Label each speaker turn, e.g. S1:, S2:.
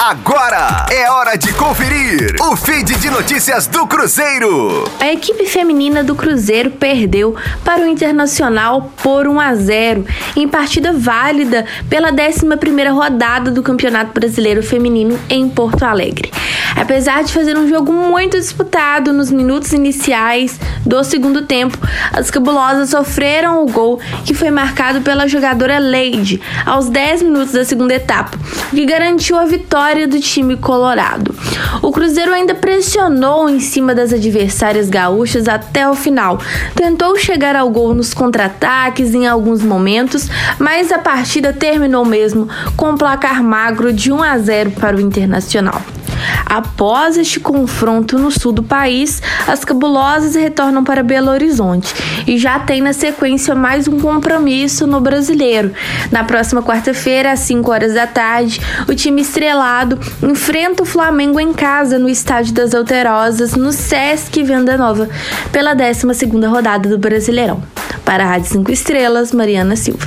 S1: Agora é hora de conferir o feed de notícias do Cruzeiro.
S2: A equipe feminina do Cruzeiro perdeu para o Internacional por 1 a 0 em partida válida pela 11ª rodada do Campeonato Brasileiro Feminino em Porto Alegre. Apesar de fazer um jogo muito disputado nos minutos iniciais do segundo tempo, as cabulosas sofreram o gol que foi marcado pela jogadora Leide aos 10 minutos da segunda etapa, que garantiu a vitória do time colorado. O Cruzeiro ainda pressionou em cima das adversárias gaúchas até o final, tentou chegar ao gol nos contra-ataques em alguns momentos, mas a partida terminou mesmo com um placar magro de 1 a 0 para o Internacional. Após este confronto no sul do país, as cabulosas retornam para Belo Horizonte e já tem na sequência mais um compromisso no Brasileiro. Na próxima quarta-feira, às 5 horas da tarde, o time estrelado enfrenta o Flamengo em casa no Estádio das Alterosas, no Sesc Venda Nova, pela 12ª rodada do Brasileirão. Para a Rádio 5 Estrelas, Mariana Silva.